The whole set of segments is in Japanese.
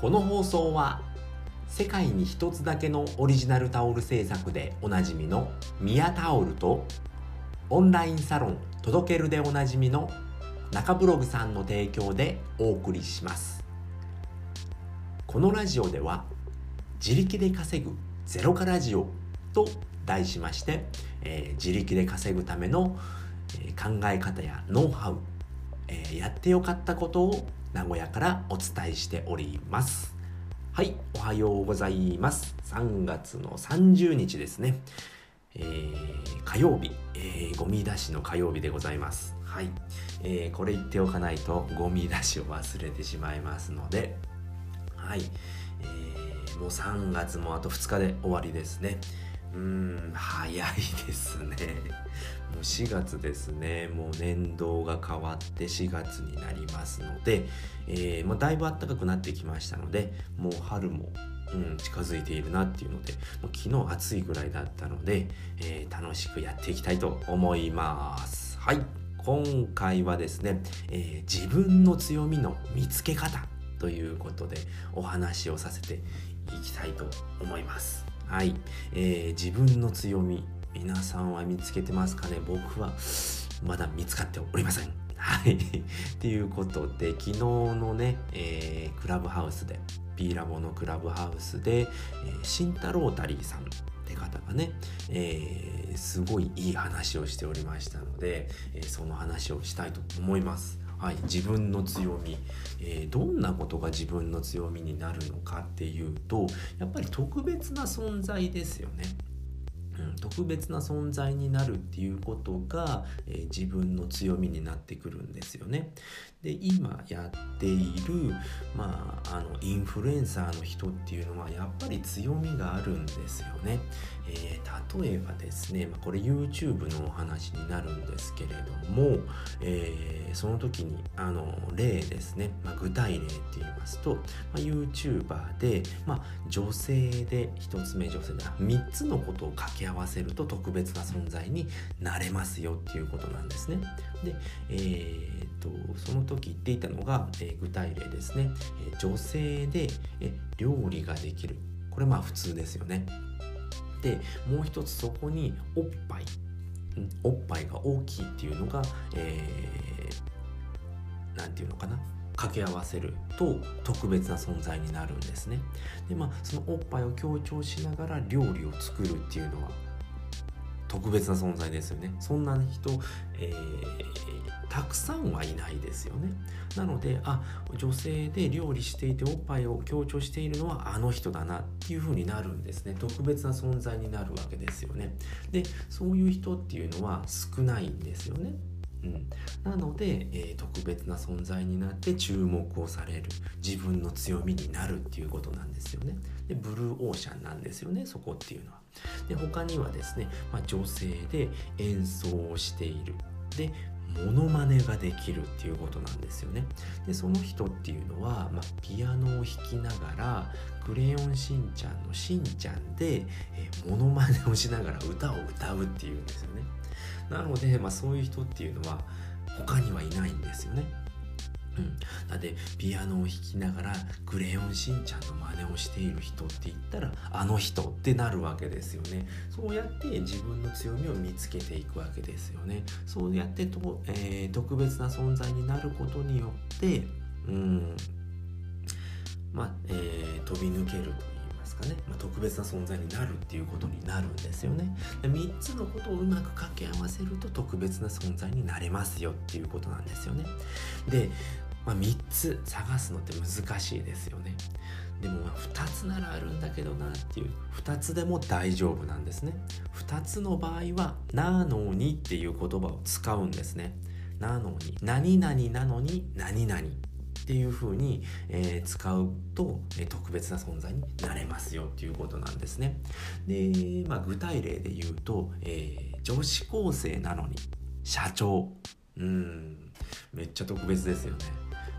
この放送は世界に一つだけのオリジナルタオル制作でおなじみのミヤタオルとオンラインサロン届けるでおなじみの中ブログさんの提供でお送りします。このラジオでは自力で稼ぐゼロカラジオと題しまして、えー、自力で稼ぐための、え、考え方やノウハウ、えー、やってよかったことを名古屋からお伝えしております。はいおはようございます。3月の30日ですね。えー、火曜日、えー、ゴミ出しの火曜日でございます。はい、えー、これ言っておかないとゴミ出しを忘れてしまいますので。はい、えー、もう3月もあと2日で終わりですね。うん早いですね。もう4月ですね。もう年度が変わって4月になりますので、えー、まあ、だいぶ暖かくなってきましたのでもう春もうん、近づいているなっていうのでもう昨日暑いぐらいだったので、えー、楽しくやっていきたいと思います。はい。今回はですね、えー、自分の強みの見つけ方ということでお話をさせていきたいと思います。はい、えー、自分の強み皆さんは見つけてますかね？僕はまだ見つかっておりません。はい。っていうことで昨日のね、えー、クラブハウスで P ラボのクラブハウスで、えー、慎太郎タリーさんって方がね、えー、すごいいい話をしておりましたので、えー、その話をしたいと思います。はい、自分の強み、えー、どんなことが自分の強みになるのかっていうとやっぱり特別な存在ですよね。うん、特別な存在になるっていうことが、えー、自分の強みになってくるんですよね。で今やっている、まあ、あのインフルエンサーの人っていうのはやっぱり強みがあるんですよね。え、例えばですね、ま、これ YouTube のお話になるんですけれども、えー、その時にあの例ですね、まあ、具体例って言いますと、まあ、YouTuber で、まあ、女性で1つ目女性で3つのことを掛け合わせると特別な存在になれますよっていうことなんですね。で、えーと、その時言っていたのが、えー、具体例ですね、え、女性で、え料理ができる。これまあ普通ですよね。でもう一つそこにおっぱい。おっぱいが大きいっていうのが何、えー、て言うのかな？掛け合わせると特別な存在になるんですね。でまあそのおっぱいを強調しながら料理を作るっていうのは特別な存在ですよね。そんな人、えー、たくさんはいないですよね。なのであ女性で料理していておっぱいを強調しているのはあの人だなっていう風になるんですね。特別な存在になるわけですよね。でそういう人っていうのは少ないんですよね。うん、なので、えー、特別な存在になって注目をされる自分の強みになるっていうことなんですよね。でブルーオーシャンなんですよねそこっていうのは。で他にはですね、まあ、女性で演奏をしている。でモノマネができるっていうことなんですよね。でその人っていうのは、まあ、ピアノを弾きながら「クレヨンしんちゃん」のしんちゃんで、えー、モノマネをしながら歌を歌うっていうんですよね。なので、まあ、そういう人っていうのは他にはいないんですよね。うん、だってピアノを弾きながら「クレヨンしんちゃん」の真似をしている人って言ったらあの人ってなるわけですよね。そうやって自分の強みを見つけていくわけですよね。そうやってと、えー、特別な存在になることによってうん。まあ、えー、飛び抜けるといかね、まあ、特別な存在になるっていうことになるんですよね。で3つのことをうまく掛け合わせると特別な存在になれますよっていうことなんですよね。で、まあ、3つ探すのって難しいですよね。でもま2つならあるんだけどなっていう2つでも大丈夫なんですね。2つの場合は「なのに」っていう言葉を使うんですね。なのに何々なのに何々。っていう風に、えー、使うと、えー、特別な存在になれますよっていうことなんですね。で、まあ、具体例で言うと、えー、女子高生なのに社長うんめっちゃ特別ですよね。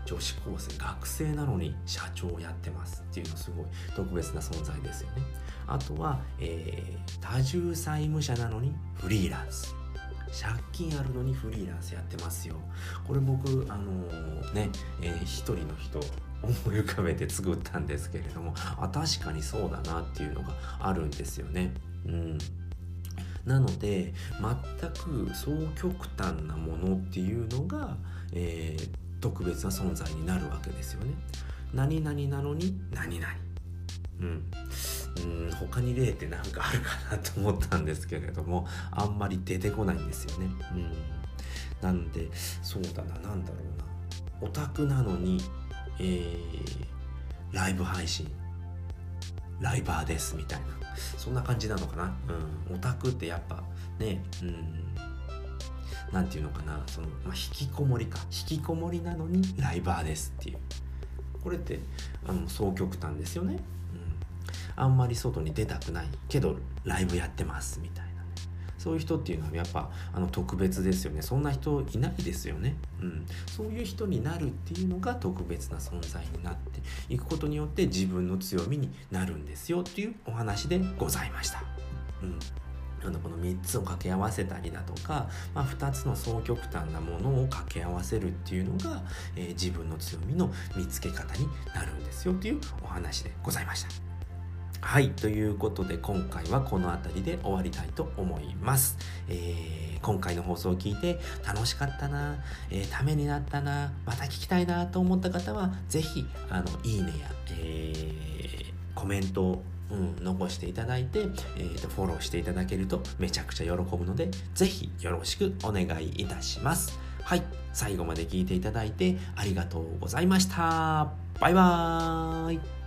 女子高生学生なのに社長をやってますっていうのすごい特別な存在ですよねあとは、えー、多重債務者なのにフリーランス借金あるのにフリーランスやってますよこれ僕あのー、ね、えー、一人の人思い浮かべて作ったんですけれどもあ確かにそうだなっていうのがあるんですよね。うんなので全くそう極端なものっていうのが、えー、特別な存在になるわけですよね。何々なのに何々。うん、うん他に例って何かあるかなと思ったんですけれどもあんまり出てこないんですよね。うん、なんでそうだな何だろうな。オタクなのに、えー、ライブ配信。ライバーですみたいな。そんな感じなのかな、うん、オタクってやっぱねうん。何て言うのかな。その、まあ、引きこもりか。引きこもりなのにライバーですっていう。これってあの双極端ですよね、あんまり外に出たくないけどライブやってますみたいなそういう人っていうのはやっぱあの特別ですよね。そんな人いないですよね、うん、そういう人になるっていうのが特別な存在になっていくことによって自分の強みになるんですよっていうお話でございました。うん。あのこの3つを掛け合わせたりだとか、まあ、2つの双極端なものを掛け合わせるっていうのが、えー、自分の強みの見つけ方になるんですよというお話でございました。はいということで今回はこの辺りで終わりたいと思います、えー、今回の放送を聞いて楽しかったな、えー、ためになったなまた聞きたいなと思った方は是非あのいいねや、えー、コメントをうん、残していただいて、えーと、フォローしていただけるとめちゃくちゃ喜ぶので、ぜひよろしくお願いいたします。はい、最後まで聞いていただいてありがとうございました。バイバーイ